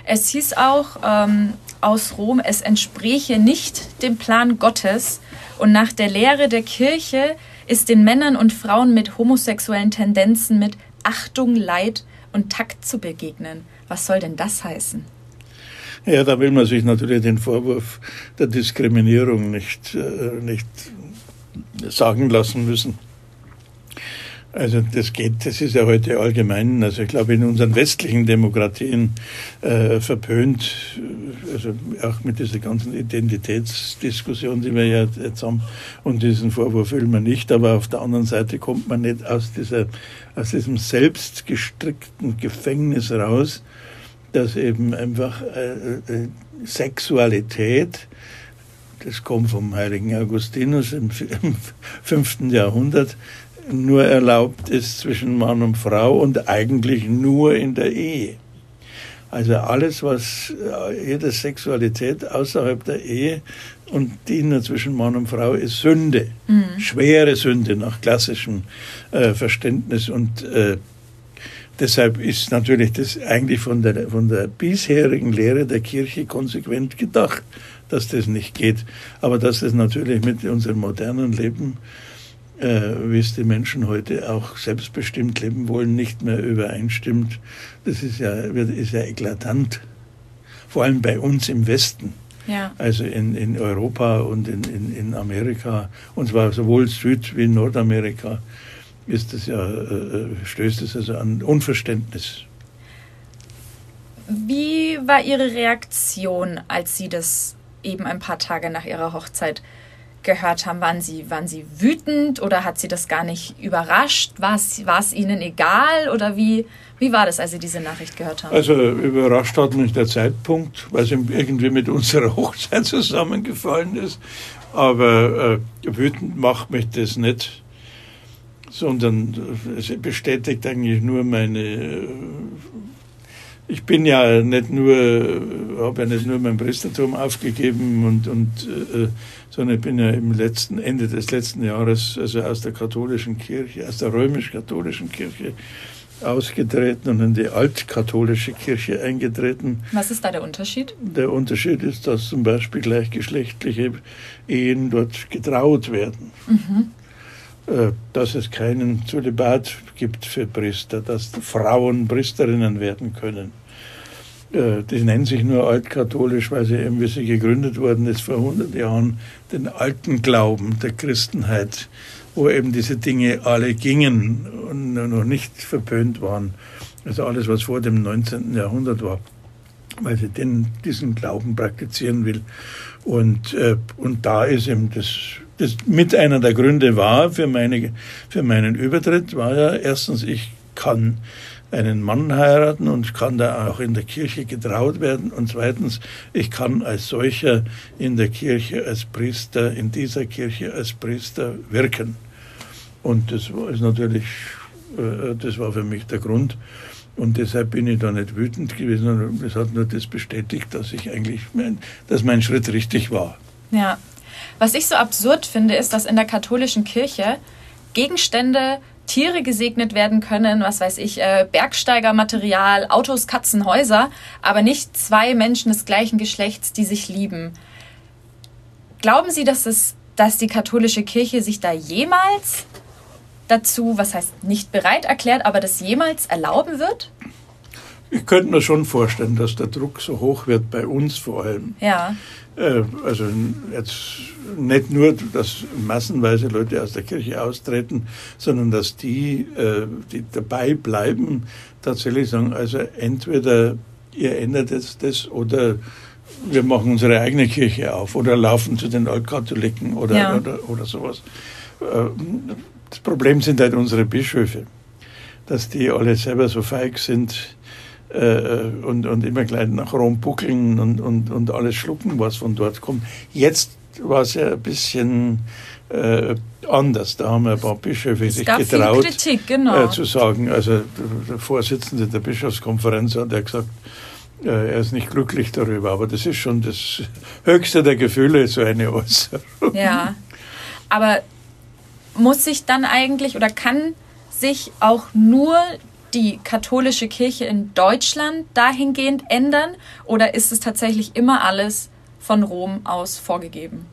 A: Es hieß auch ähm, aus Rom, es entspräche nicht dem Plan Gottes und nach der Lehre der Kirche ist den Männern und Frauen mit homosexuellen Tendenzen mit Achtung, Leid und Takt zu begegnen. Was soll denn das heißen?
B: Ja, da will man sich natürlich den Vorwurf der Diskriminierung nicht, äh, nicht sagen lassen müssen. Also das geht, das ist ja heute allgemein, also ich glaube in unseren westlichen Demokratien äh, verpönt, also auch mit dieser ganzen Identitätsdiskussion, die wir ja jetzt haben, und diesen Vorwurf will man nicht, aber auf der anderen Seite kommt man nicht aus, dieser, aus diesem selbstgestrickten Gefängnis raus, dass eben einfach äh, äh, Sexualität, das kommt vom heiligen Augustinus im, im 5. Jahrhundert, nur erlaubt ist zwischen Mann und Frau und eigentlich nur in der Ehe. Also alles, was äh, jede Sexualität außerhalb der Ehe und die nur zwischen Mann und Frau ist Sünde, mhm. schwere Sünde nach klassischem äh, Verständnis und äh, deshalb ist natürlich das eigentlich von der, von der bisherigen Lehre der Kirche konsequent gedacht, dass das nicht geht, aber dass das natürlich mit unserem modernen Leben äh, wie es die Menschen heute auch selbstbestimmt leben wollen, nicht mehr übereinstimmt. Das ist ja, ist ja eklatant. Vor allem bei uns im Westen.
A: Ja.
B: Also in, in Europa und in, in, in Amerika, und zwar sowohl Süd- wie Nordamerika, ist das ja, äh, äh, stößt es also an Unverständnis.
A: Wie war Ihre Reaktion, als Sie das eben ein paar Tage nach Ihrer Hochzeit gehört haben, waren Sie, waren Sie wütend oder hat Sie das gar nicht überrascht? War es, Ihnen egal oder wie, wie war das, als Sie diese Nachricht gehört haben?
B: Also überrascht hat mich der Zeitpunkt, weil es irgendwie mit unserer Hochzeit zusammengefallen ist. Aber äh, wütend macht mich das nicht, sondern es bestätigt eigentlich nur meine äh, ich bin ja nicht nur, habe ja nicht nur mein Priestertum aufgegeben und, und äh, sondern ich bin ja im letzten Ende des letzten Jahres also aus der katholischen Kirche, aus der römisch-katholischen Kirche ausgetreten und in die altkatholische Kirche eingetreten.
A: Was ist da der Unterschied?
B: Der Unterschied ist, dass zum Beispiel gleichgeschlechtliche Ehen dort getraut werden. Mhm. Äh, dass es keinen Zölibat gibt für Priester, dass Frauen Priesterinnen werden können. Äh, die nennen sich nur altkatholisch, weil sie eben, wie sie gegründet worden ist vor 100 Jahren, den alten Glauben der Christenheit, wo eben diese Dinge alle gingen und noch nicht verpönt waren. Also alles, was vor dem 19. Jahrhundert war, weil sie den, diesen Glauben praktizieren will. Und, äh, und da ist eben das das mit einer der Gründe war für, meine, für meinen Übertritt, war ja erstens, ich kann einen Mann heiraten und kann da auch in der Kirche getraut werden. Und zweitens, ich kann als solcher in der Kirche als Priester, in dieser Kirche als Priester wirken. Und das ist natürlich, äh, das war für mich der Grund. Und deshalb bin ich da nicht wütend gewesen. Es hat nur das bestätigt, dass ich eigentlich, mein, dass mein Schritt richtig war.
A: Ja. Was ich so absurd finde, ist, dass in der katholischen Kirche Gegenstände, Tiere gesegnet werden können, was weiß ich, äh, Bergsteigermaterial, Autos, Katzen, Häuser, aber nicht zwei Menschen des gleichen Geschlechts, die sich lieben. Glauben Sie, dass, es, dass die katholische Kirche sich da jemals dazu, was heißt nicht bereit erklärt, aber das jemals erlauben wird?
B: Ich könnte mir schon vorstellen, dass der Druck so hoch wird, bei uns vor allem.
A: Ja.
B: Äh, also jetzt nicht nur, dass massenweise Leute aus der Kirche austreten, sondern dass die, äh, die dabei bleiben, tatsächlich sagen, also entweder ihr ändert jetzt das oder wir machen unsere eigene Kirche auf oder laufen zu den Altkatholiken oder, ja. oder, oder sowas. Äh, das Problem sind halt unsere Bischöfe, dass die alle selber so feig sind, äh, und, und immer gleich nach Rom buckeln und, und, und alles schlucken, was von dort kommt. Jetzt war es ja ein bisschen äh, anders. Da haben ein paar Bischöfe sich getraut,
A: Kritik, genau.
B: äh, zu sagen. Also der Vorsitzende der Bischofskonferenz hat ja gesagt, äh, er ist nicht glücklich darüber, aber das ist schon das höchste der Gefühle, so eine Äußerung.
A: Ja, aber muss sich dann eigentlich oder kann sich auch nur die katholische Kirche in Deutschland dahingehend ändern oder ist es tatsächlich immer alles von Rom aus vorgegeben?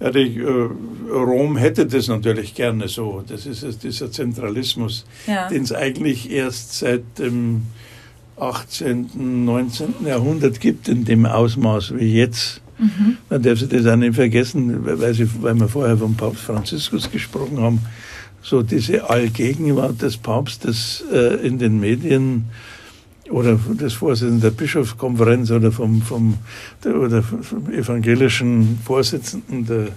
B: Ja, die, äh, Rom hätte das natürlich gerne so. Das ist dieser Zentralismus, ja. den es eigentlich erst seit dem 18., 19. Jahrhundert gibt, in dem Ausmaß wie jetzt. Mhm. Man darf sich das auch nicht vergessen, weil, sie, weil wir vorher vom Papst Franziskus gesprochen haben so diese Allgegenwart des Papstes äh, in den Medien oder des Vorsitzenden der Bischofskonferenz oder vom, vom, der, oder vom evangelischen Vorsitzenden der, äh,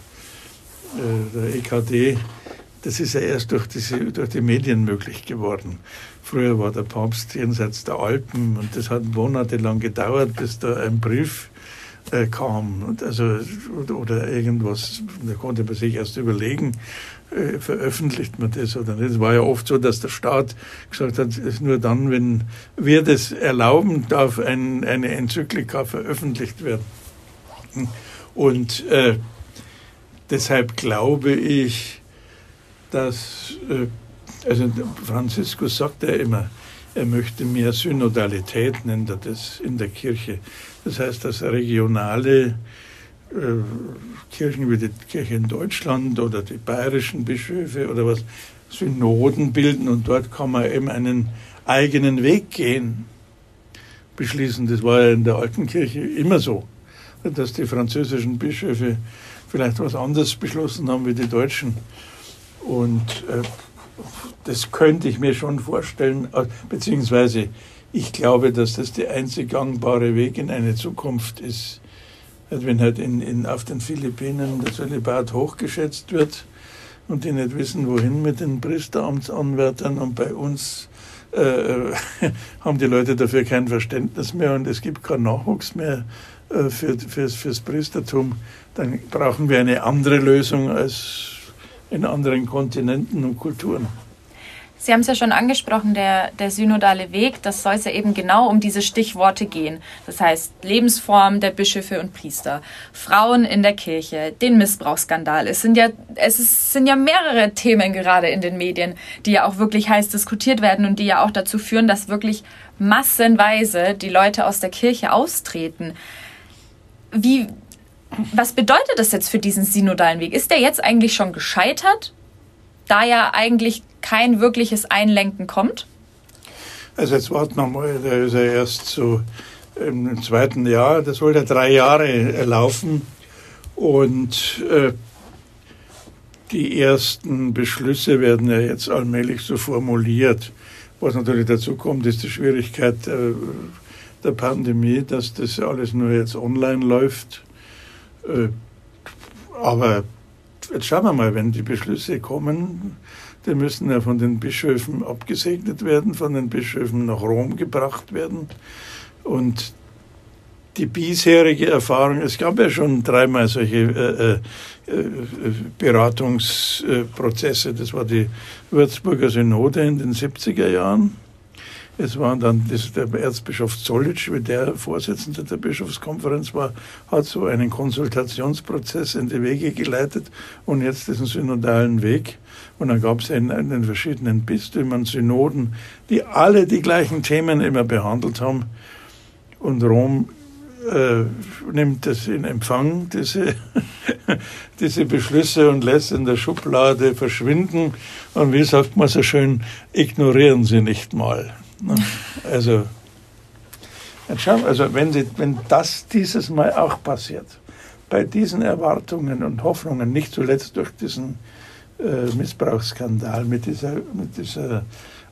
B: der EKD, das ist ja erst durch, diese, durch die Medien möglich geworden. Früher war der Papst jenseits der Alpen und das hat monatelang gedauert, bis da ein Brief äh, kam. Und also, oder, oder irgendwas, da konnte man sich erst überlegen, äh, veröffentlicht man das oder nicht. Es war ja oft so, dass der Staat gesagt hat, es nur dann, wenn wir das erlauben, darf ein, eine Enzyklika veröffentlicht werden. Und äh, deshalb glaube ich, dass, äh, also Franziskus sagt ja immer, er möchte mehr Synodalität, nennt er das in der Kirche. Das heißt, dass regionale Kirchen wie die Kirche in Deutschland oder die bayerischen Bischöfe oder was Synoden bilden und dort kann man eben einen eigenen Weg gehen, beschließen. Das war ja in der alten Kirche immer so, dass die französischen Bischöfe vielleicht was anderes beschlossen haben wie die Deutschen. Und äh, das könnte ich mir schon vorstellen, äh, beziehungsweise ich glaube, dass das der einzig gangbare Weg in eine Zukunft ist, wenn halt in, in, auf den Philippinen der Zölibat hochgeschätzt wird und die nicht wissen, wohin mit den Priesteramtsanwärtern und bei uns äh, haben die Leute dafür kein Verständnis mehr und es gibt keinen Nachwuchs mehr äh, für, fürs, fürs Priestertum, dann brauchen wir eine andere Lösung als in anderen Kontinenten und Kulturen.
A: Sie haben es ja schon angesprochen, der, der synodale Weg, das soll es ja eben genau um diese Stichworte gehen. Das heißt Lebensform der Bischöfe und Priester, Frauen in der Kirche, den Missbrauchsskandal. Es sind ja, es ist, sind ja mehrere Themen gerade in den Medien, die ja auch wirklich heiß diskutiert werden und die ja auch dazu führen, dass wirklich massenweise die Leute aus der Kirche austreten. Wie, was bedeutet das jetzt für diesen synodalen Weg? Ist der jetzt eigentlich schon gescheitert? Da ja eigentlich kein wirkliches Einlenken kommt?
B: Also jetzt warten wir mal, der ist ja erst so im zweiten Jahr, das soll ja drei Jahre laufen und äh, die ersten Beschlüsse werden ja jetzt allmählich so formuliert. Was natürlich dazu kommt, ist die Schwierigkeit äh, der Pandemie, dass das alles nur jetzt online läuft. Äh, aber jetzt schauen wir mal, wenn die Beschlüsse kommen, die müssen ja von den Bischöfen abgesegnet werden, von den Bischöfen nach Rom gebracht werden. Und die bisherige Erfahrung, es gab ja schon dreimal solche äh, äh, äh Beratungsprozesse. Das war die Würzburger Synode in den 70er Jahren, Es war dann das, der Erzbischof Zollitsch, wie der Vorsitzende der Bischofskonferenz war, hat so einen Konsultationsprozess in die Wege geleitet und jetzt diesen synodalen Weg. Und dann gab es in, in den verschiedenen Bistümern Synoden, die alle die gleichen Themen immer behandelt haben. Und Rom äh, nimmt das in Empfang, diese, diese Beschlüsse, und lässt in der Schublade verschwinden. Und wie sagt man so schön, ignorieren Sie nicht mal. Ne? Also, also wenn, Sie, wenn das dieses Mal auch passiert, bei diesen Erwartungen und Hoffnungen, nicht zuletzt durch diesen äh, Missbrauchsskandal, mit dieser, mit dieser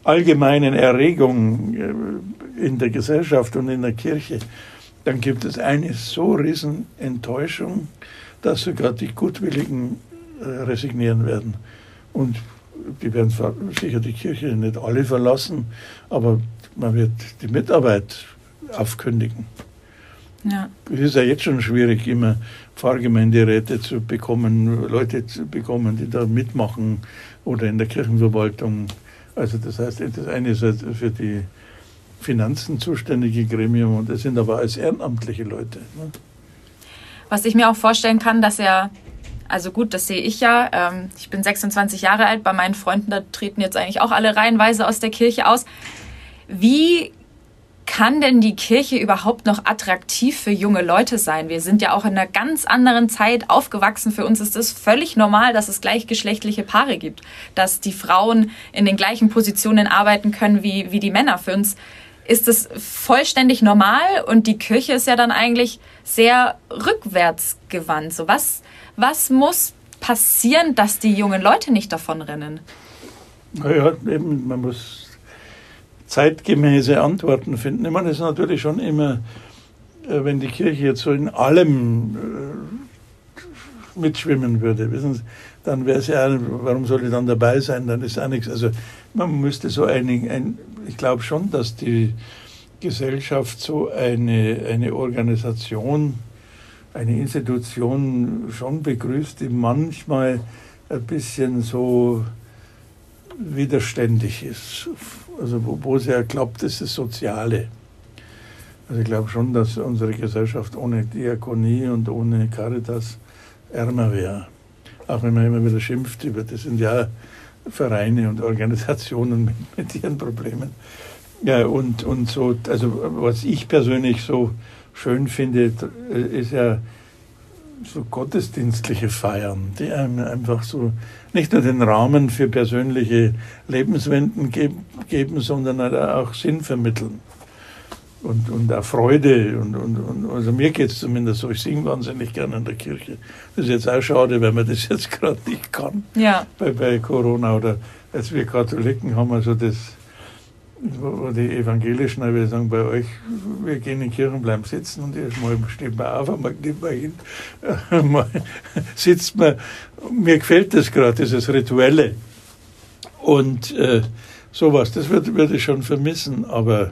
B: allgemeinen Erregung äh, in der Gesellschaft und in der Kirche, dann gibt es eine so riesen Enttäuschung, dass sogar die Gutwilligen äh, resignieren werden. Und die werden sicher die Kirche nicht alle verlassen, aber man wird die Mitarbeit aufkündigen. Ja. Es ist ja jetzt schon schwierig, immer Pfarrgemeinderäte zu bekommen, Leute zu bekommen, die da mitmachen oder in der Kirchenverwaltung. Also das heißt, das eine ist halt für die Finanzen zuständige Gremium und das sind aber als ehrenamtliche Leute. Ne?
A: Was ich mir auch vorstellen kann, dass er, also gut, das sehe ich ja, ähm, ich bin 26 Jahre alt, bei meinen Freunden, da treten jetzt eigentlich auch alle reihenweise aus der Kirche aus. Wie kann denn die Kirche überhaupt noch attraktiv für junge Leute sein? Wir sind ja auch in einer ganz anderen Zeit aufgewachsen. Für uns ist es völlig normal, dass es gleichgeschlechtliche Paare gibt, dass die Frauen in den gleichen Positionen arbeiten können wie, wie die Männer. Für uns ist es vollständig normal und die Kirche ist ja dann eigentlich sehr rückwärtsgewandt. So was, was muss passieren, dass die jungen Leute nicht davonrennen?
B: Naja, eben, man muss zeitgemäße Antworten finden. Ich meine, es ist natürlich schon immer, äh, wenn die Kirche jetzt so in allem äh, mitschwimmen würde, wissen Sie, dann wäre es ja, warum soll ich dann dabei sein? Dann ist ja nichts. Also man müsste so einig, ein, ich glaube schon, dass die Gesellschaft so eine, eine Organisation, eine Institution schon begrüßt, die manchmal ein bisschen so widerständig ist. Also wo, wo sie ja glaubt, ist das Soziale. Also ich glaube schon, dass unsere Gesellschaft ohne Diakonie und ohne Caritas ärmer wäre. Auch wenn man immer wieder schimpft über das sind ja Vereine und Organisationen mit, mit ihren Problemen. Ja, und, und so, also was ich persönlich so schön finde, ist ja so gottesdienstliche Feiern, die einem einfach so nicht nur den Rahmen für persönliche Lebenswenden geben, geben sondern auch Sinn vermitteln und, und auch Freude. Und, und, und also mir geht es zumindest so, ich singe wahnsinnig gerne in der Kirche. Das ist jetzt auch schade, weil man das jetzt gerade nicht kann ja. bei, bei Corona. Oder als wir Katholiken haben also das, die Evangelischen wir sagen, bei euch, wir gehen in die Kirche und bleiben sitzen und erstmal steht man auf, einmal geht man hin, mal sitzt man. Mir gefällt das gerade, dieses Rituelle. Und äh, sowas, das würde, würde ich schon vermissen, aber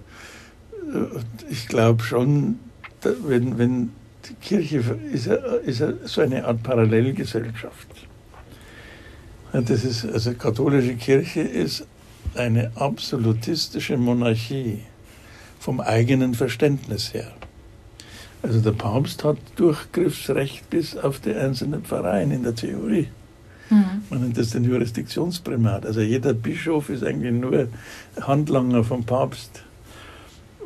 B: ich glaube schon, wenn, wenn die Kirche ist, ist so eine Art Parallelgesellschaft. Das ist, also katholische Kirche ist eine absolutistische Monarchie vom eigenen Verständnis her. Also der Papst hat Durchgriffsrecht bis auf die einzelnen Pfarreien in der Theorie. Mhm. Man nennt das den Jurisdiktionsprimat. Also jeder Bischof ist eigentlich nur Handlanger vom Papst.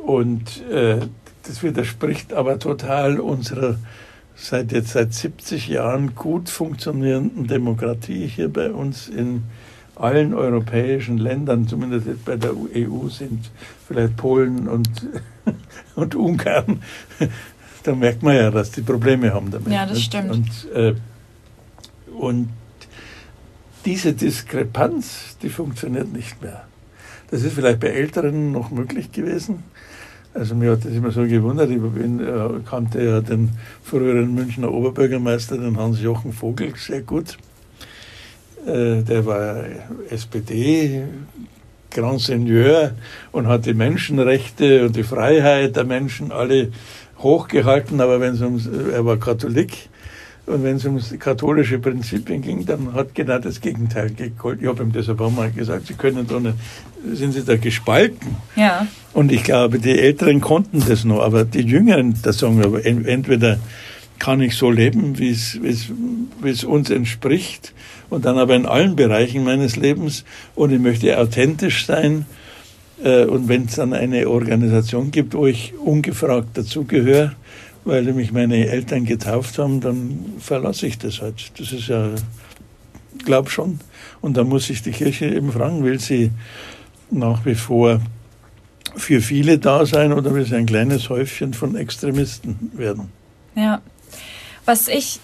B: Und äh, das widerspricht aber total unserer seit jetzt seit 70 Jahren gut funktionierenden Demokratie hier bei uns in allen europäischen Ländern, zumindest bei der EU sind vielleicht Polen und, und Ungarn. Da merkt man ja, dass die Probleme haben damit.
A: Ja, das stimmt.
B: Und, äh, und diese Diskrepanz, die funktioniert nicht mehr. Das ist vielleicht bei Älteren noch möglich gewesen. Also mir hat das immer so gewundert. Ich bin, äh, kannte ja den früheren Münchner Oberbürgermeister, den Hans-Jochen Vogel, sehr gut. Äh, der war SPD, Grand Seigneur und hat die Menschenrechte und die Freiheit der Menschen alle hochgehalten, aber wenn es um, er war Katholik Und wenn es um katholische Prinzipien ging, dann hat genau das Gegenteil gegolten. Ich habe ihm das ein paar Mal gesagt, Sie können doch nicht, sind Sie da gespalten?
A: Ja.
B: Und ich glaube, die Älteren konnten das noch, aber die Jüngeren, da sagen wir, entweder kann ich so leben, wie es, uns entspricht, und dann aber in allen Bereichen meines Lebens, und ich möchte authentisch sein, äh, und wenn es dann eine Organisation gibt, wo ich ungefragt dazugehöre, weil mich meine Eltern getauft haben, dann verlasse ich das halt. Das ist ja, glaub schon. Und da muss ich die Kirche eben fragen, will sie nach wie vor für viele da sein oder will sie ein kleines Häufchen von Extremisten werden?
A: Ja. Was ich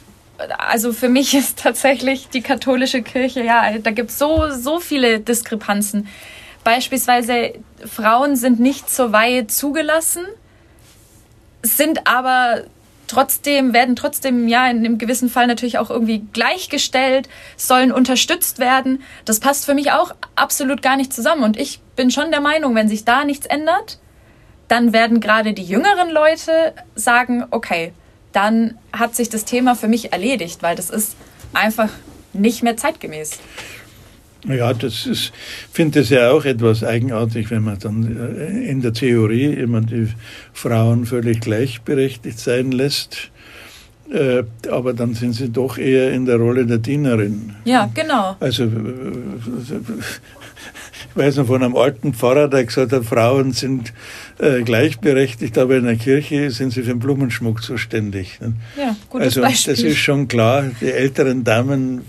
A: also für mich ist tatsächlich die katholische Kirche, ja, da gibt es so, so viele Diskrepanzen. Beispielsweise Frauen sind nicht zur Weihe zugelassen, sind aber trotzdem, werden trotzdem ja in einem gewissen Fall natürlich auch irgendwie gleichgestellt, sollen unterstützt werden. Das passt für mich auch absolut gar nicht zusammen. Und ich bin schon der Meinung, wenn sich da nichts ändert, dann werden gerade die jüngeren Leute sagen, okay, dann hat sich das Thema für mich erledigt, weil das ist einfach nicht mehr zeitgemäß.
B: Ja, das ist, finde es ja auch etwas eigenartig, wenn man dann äh, in der Theorie immer die Frauen völlig gleichberechtigt sein lässt. Äh, aber dann sind sie doch eher in der Rolle der Dienerin.
A: Ja, genau.
B: Also, äh, ich weiß noch von einem alten Pfarrer, der gesagt hat, Frauen sind gleichberechtigt, aber in der Kirche sind sie für den Blumenschmuck zuständig.
A: Ja, gutes
B: also,
A: Beispiel.
B: das ist schon klar, die älteren Damen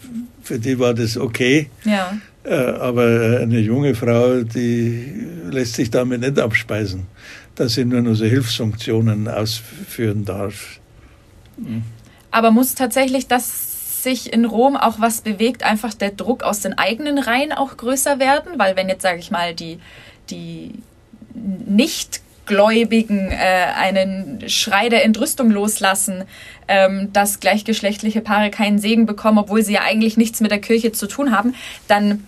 B: für die war das okay.
A: Ja.
B: Äh, aber eine junge Frau, die lässt sich damit nicht abspeisen, dass sie nur noch so Hilfsfunktionen ausführen darf.
A: Mhm. Aber muss tatsächlich das sich in Rom auch was bewegt, einfach der Druck aus den eigenen Reihen auch größer werden? Weil wenn jetzt, sage ich mal, die, die nicht Gläubigen äh, einen Schrei der Entrüstung loslassen, ähm, dass gleichgeschlechtliche Paare keinen Segen bekommen, obwohl sie ja eigentlich nichts mit der Kirche zu tun haben, dann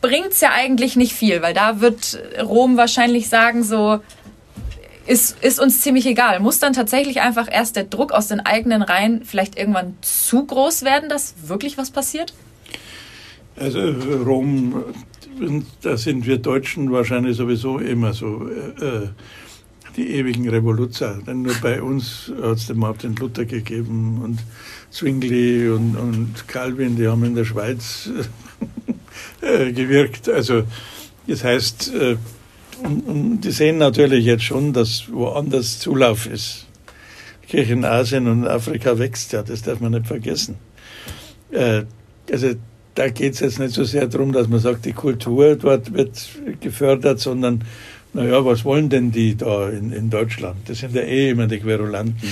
A: bringt es ja eigentlich nicht viel, weil da wird Rom wahrscheinlich sagen, so ist, ist uns ziemlich egal. Muss dann tatsächlich einfach erst der Druck aus den eigenen Reihen vielleicht irgendwann zu groß werden, dass wirklich was passiert?
B: Also Rom, da sind wir Deutschen wahrscheinlich sowieso immer so äh, die ewigen Revoluzer. Denn nur bei uns hat es den Martin Luther gegeben und Zwingli und, und Calvin, die haben in der Schweiz äh, gewirkt. Also das heißt, äh, die sehen natürlich jetzt schon, dass woanders Zulauf ist. Die Kirche in Asien und Afrika wächst ja, das darf man nicht vergessen. Äh, also da geht es jetzt nicht so sehr darum, dass man sagt, die Kultur dort wird gefördert, sondern naja, was wollen denn die da in, in Deutschland? Das sind ja eh immer die Querulanten.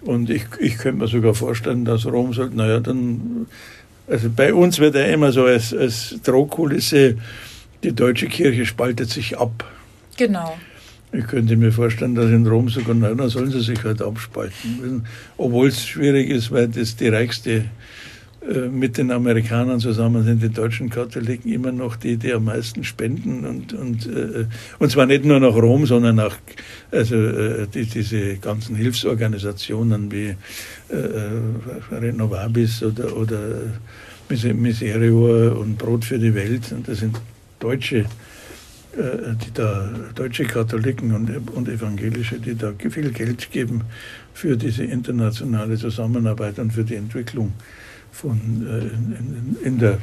B: Und ich, ich könnte mir sogar vorstellen, dass Rom sagt, naja, dann, also bei uns wird ja immer so als, als Drohkulisse, die deutsche Kirche spaltet sich ab.
A: Genau.
B: Ich könnte mir vorstellen, dass in Rom sogar, na, dann sollen sie sich halt abspalten. Obwohl es schwierig ist, weil das die reichste mit den Amerikanern zusammen sind die deutschen Katholiken immer noch die, die am meisten spenden und, und, äh, und zwar nicht nur nach Rom, sondern auch also, äh, die, diese ganzen Hilfsorganisationen wie äh, Renovabis oder, oder Miserio und Brot für die Welt. Und das sind deutsche, die da, deutsche Katholiken und, und Evangelische, die da viel Geld geben für diese internationale Zusammenarbeit und für die Entwicklung von, äh, in, in, der,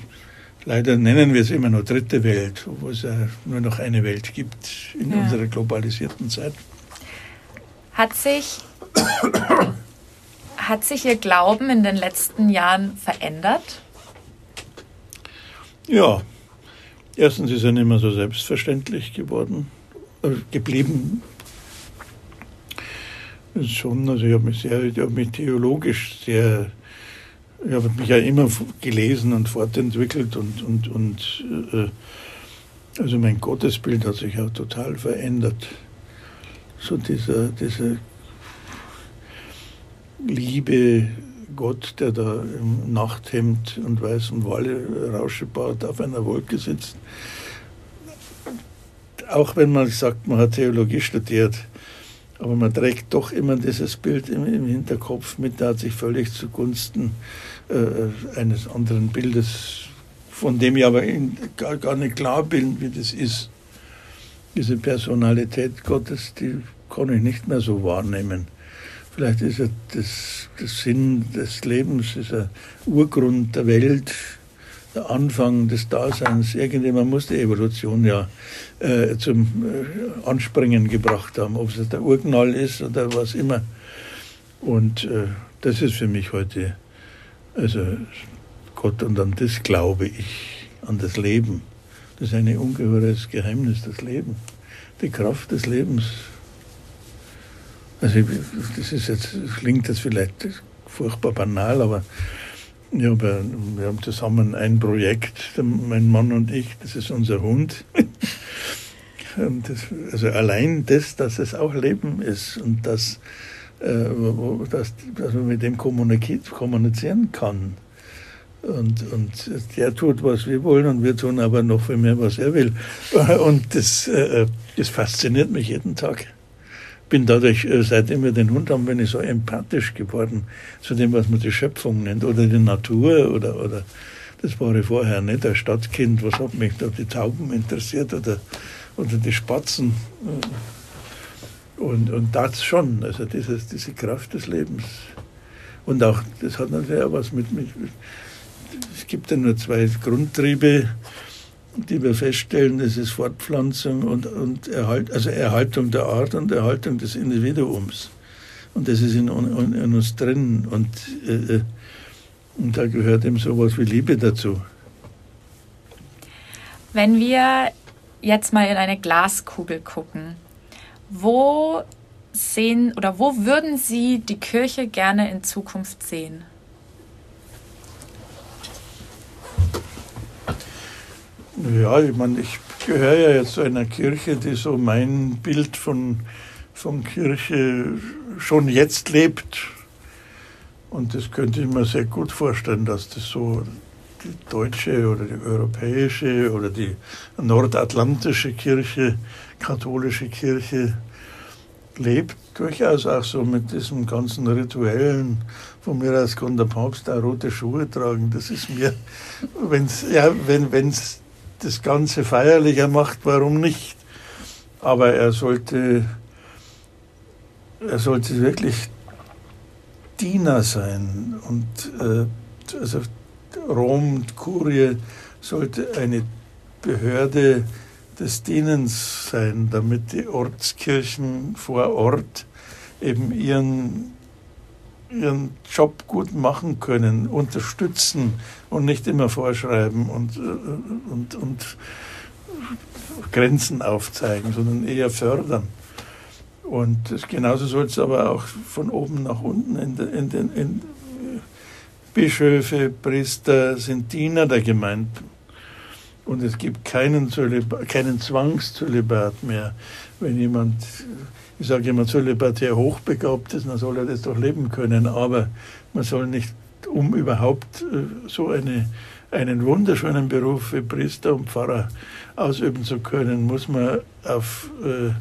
B: leider nennen wir es immer nur dritte Welt, wo es ja nur noch eine Welt gibt in ja. unserer globalisierten Zeit.
A: Hat sich, hat sich Ihr Glauben in den letzten Jahren verändert?
B: Ja, erstens ist er nicht mehr so selbstverständlich geworden, äh, geblieben. Schon, also ich habe mich sehr, ich habe mich theologisch sehr ich habe mich ja immer gelesen und fortentwickelt und, und, und äh, also mein Gottesbild hat sich auch total verändert. So dieser, dieser liebe Gott, der da im Nachthemd und weißem Wolle Rauschebart auf einer Wolke sitzt. Auch wenn man sagt, man hat Theologie studiert, Aber man trägt doch immer dieses Bild im, im Hinterkopf mit, da hat sich völlig zugunsten äh, eines anderen Bildes, von dem ich aber gar, gar nicht klar bin, wie das ist. Diese Personalität Gottes, die kann ich nicht mehr so wahrnehmen. Vielleicht ist er das, das Sinn des Lebens, ist er Urgrund der Welt, der Anfang des Daseins. Irgendjemand muss die Evolution ja äh, zum äh, Anspringen gebracht haben, ob es der Urknall ist oder was immer. Und äh, das ist für mich heute, also Gott und an das glaube ich, an das Leben. Das ist ein ungeheures Geheimnis, das Leben, die Kraft des Lebens. Also das ist jetzt, klingt jetzt vielleicht furchtbar banal, aber ja, wir, wir haben zusammen ein Projekt, mein Mann und ich, das ist unser Hund. Das, also allein das, dass es auch Leben ist und dass, dass, dass man mit dem kommunizieren kann. Und, und der tut, was wir wollen und wir tun aber noch viel mehr, was er will. Und das, äh, das fasziniert mich jeden Tag bin dadurch, äh, seitdem wir den Hund haben, bin ich so empathisch geworden zu dem, was man die Schöpfung nennt oder die Natur oder, oder das war ich vorher nicht, ein Stadtkind, was hat mich da die Tauben interessiert oder, oder die Spatzen. Und, und das schon, also dieses, diese Kraft des Lebens. Und auch, das hat natürlich auch was mit, mit es gibt ja nur zwei Grundtriebe, die wir feststellen, das ist Fortpflanzung und, und Erhalt, also Erhaltung der Art und Erhaltung des Individuums. Und das ist in, in, in uns drin. Und, äh, und da gehört eben sowas wie Liebe dazu.
A: Wenn wir jetzt mal in eine Glaskugel gucken, wo sehen oder wo würden Sie die Kirche gerne in Zukunft sehen?
B: Ja, ich meine, ich gehöre ja jetzt zu einer Kirche, die so mein Bild von, von Kirche schon jetzt lebt. Und das könnte ich mir sehr gut vorstellen, dass das so die deutsche oder die europäische oder die nordatlantische Kirche, katholische Kirche lebt. Durchaus auch so mit diesem ganzen Rituellen. Von mir aus kann der Papst auch rote Schuhe tragen. Das ist mir, wenn's, ja, wenn es das Ganze feierlicher macht, warum nicht? Aber er sollte, er sollte wirklich Diener sein. Und äh, also Rom, Kurie, sollte eine Behörde des Dienens sein, damit die Ortskirchen vor Ort eben ihren ihren Job gut machen können, unterstützen und nicht immer vorschreiben und, und, und Grenzen aufzeigen, sondern eher fördern. Und das, genauso soll es aber auch von oben nach unten in, den, in, den, in Bischöfe, Priester sind Diener der Gemeinden. Und es gibt keinen, keinen Zwangszölibat mehr. Wenn jemand ich sage immer, zölibatär hochbegabt ist, dann soll er das doch leben können. Aber man soll nicht, um überhaupt äh, so eine, einen wunderschönen Beruf wie Priester und Pfarrer ausüben zu können, muss man auf äh,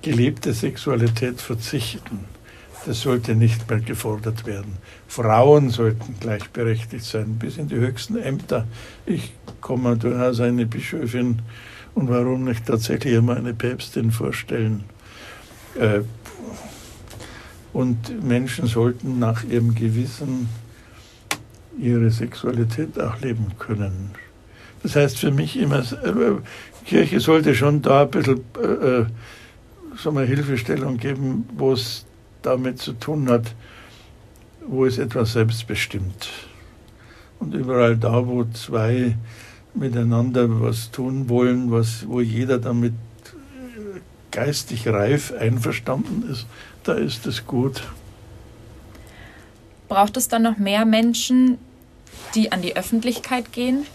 B: gelebte Sexualität verzichten. Das sollte nicht mehr gefordert werden. Frauen sollten gleichberechtigt sein, bis in die höchsten Ämter. Ich komme durchaus eine Bischöfin und warum nicht tatsächlich einmal eine Päpstin vorstellen. Äh, und Menschen sollten nach ihrem Gewissen ihre Sexualität auch leben können. Das heißt für mich immer, äh, Kirche sollte schon da ein bisschen äh, so eine Hilfestellung geben, wo es damit zu tun hat, wo es etwas selbstbestimmt. Und überall da, wo zwei miteinander was tun wollen, was, wo jeder damit geistig reif einverstanden ist, da ist es gut.
A: Braucht es dann noch mehr Menschen, die an die Öffentlichkeit gehen,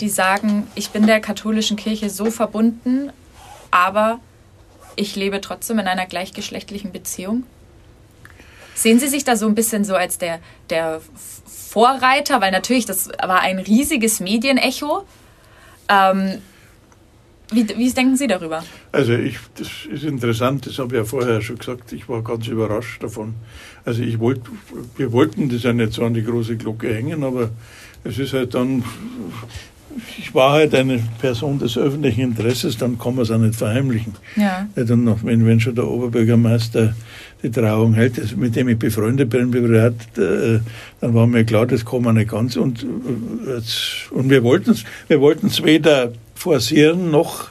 A: die sagen, ich bin der katholischen Kirche so verbunden, aber ich lebe trotzdem in einer gleichgeschlechtlichen Beziehung? Sehen Sie sich da so ein bisschen so als der, der Vorreiter, weil natürlich das war ein riesiges Medienecho. Ähm, Wie, wie denken Sie darüber?
B: Also ich, das ist interessant, das habe ich ja vorher schon gesagt, ich war ganz überrascht davon. Also ich wollte, wir wollten das ja nicht so an die große Glocke hängen, aber es ist halt dann, ich war halt eine Person des öffentlichen Interesses, dann kann man es auch nicht verheimlichen. Ja. ja dann noch, wenn, wenn schon der Oberbürgermeister die Trauung hält, mit dem ich befreundet bin privat, äh, dann war mir klar, das kann man nicht ganz. Und, äh, und wir wollten es wir wollten's weder forcieren noch,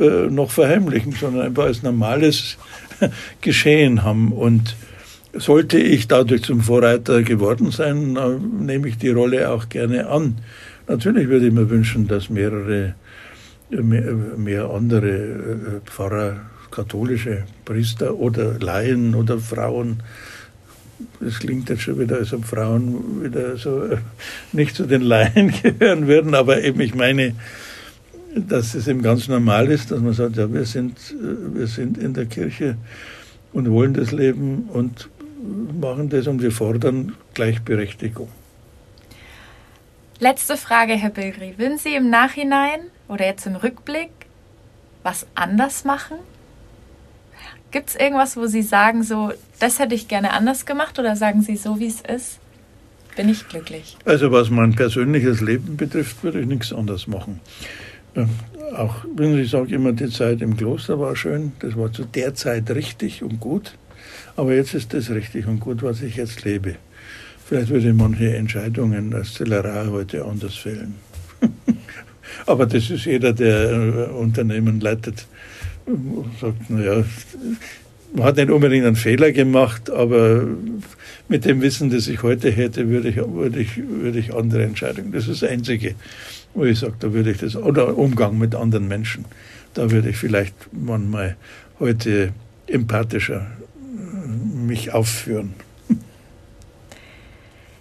B: äh, noch verheimlichen, sondern einfach als normales Geschehen haben. Und sollte ich dadurch zum Vorreiter geworden sein, nehme ich die Rolle auch gerne an. Natürlich würde ich mir wünschen, dass mehrere, mehr, mehr andere Pfarrer, katholische Priester oder Laien oder Frauen, das klingt jetzt schon wieder, als ob Frauen wieder so äh, nicht zu den Laien gehören würden, aber eben ich meine, dass es eben ganz normal ist, dass man sagt, ja, wir sind, äh, wir sind in der Kirche und wollen das Leben und machen das und wir fordern Gleichberechtigung.
A: Letzte Frage, Herr Bilgri. Würden Sie im Nachhinein oder jetzt im Rückblick was anders machen? Gibt es irgendwas, wo Sie sagen, so, das hätte ich gerne anders gemacht oder sagen Sie, so wie es ist, bin ich glücklich?
B: Also was mein persönliches Leben betrifft, würde ich nichts anders machen. Ja, auch wenn ich sage immer, die Zeit im Kloster war schön, das war zu der Zeit richtig und gut, aber jetzt ist das richtig und gut, was ich jetzt lebe. Vielleicht würde ich manche Entscheidungen als Zellerar heute anders fällen. Aber das ist jeder, der äh, Unternehmen leitet, sagt, naja, man hat nicht unbedingt einen Fehler gemacht, aber mit dem Wissen, das ich heute hätte, würde ich, würde ich, würde ich andere Entscheidungen. Das ist das Einzige, wo ich sage, da würde ich das, oder Umgang mit anderen Menschen, da würde ich vielleicht manchmal heute empathischer mich aufführen.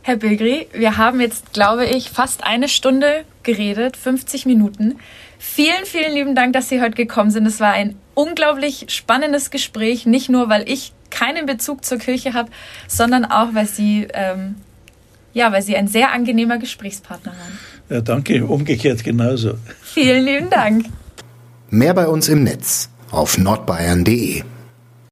A: Herr Bilgri, wir haben jetzt, glaube ich, fast eine Stunde geredet, 50 Minuten. Vielen, vielen lieben Dank, dass Sie heute gekommen sind. Es war ein unglaublich spannendes Gespräch, nicht nur, weil ich keinen Bezug zur Kirche habe, sondern auch, weil Sie, ähm, ja, weil Sie ein sehr angenehmer Gesprächspartner waren.
B: Ja, danke, umgekehrt genauso.
A: Vielen lieben Dank.
C: Mehr bei uns im Netz auf nordbayern.de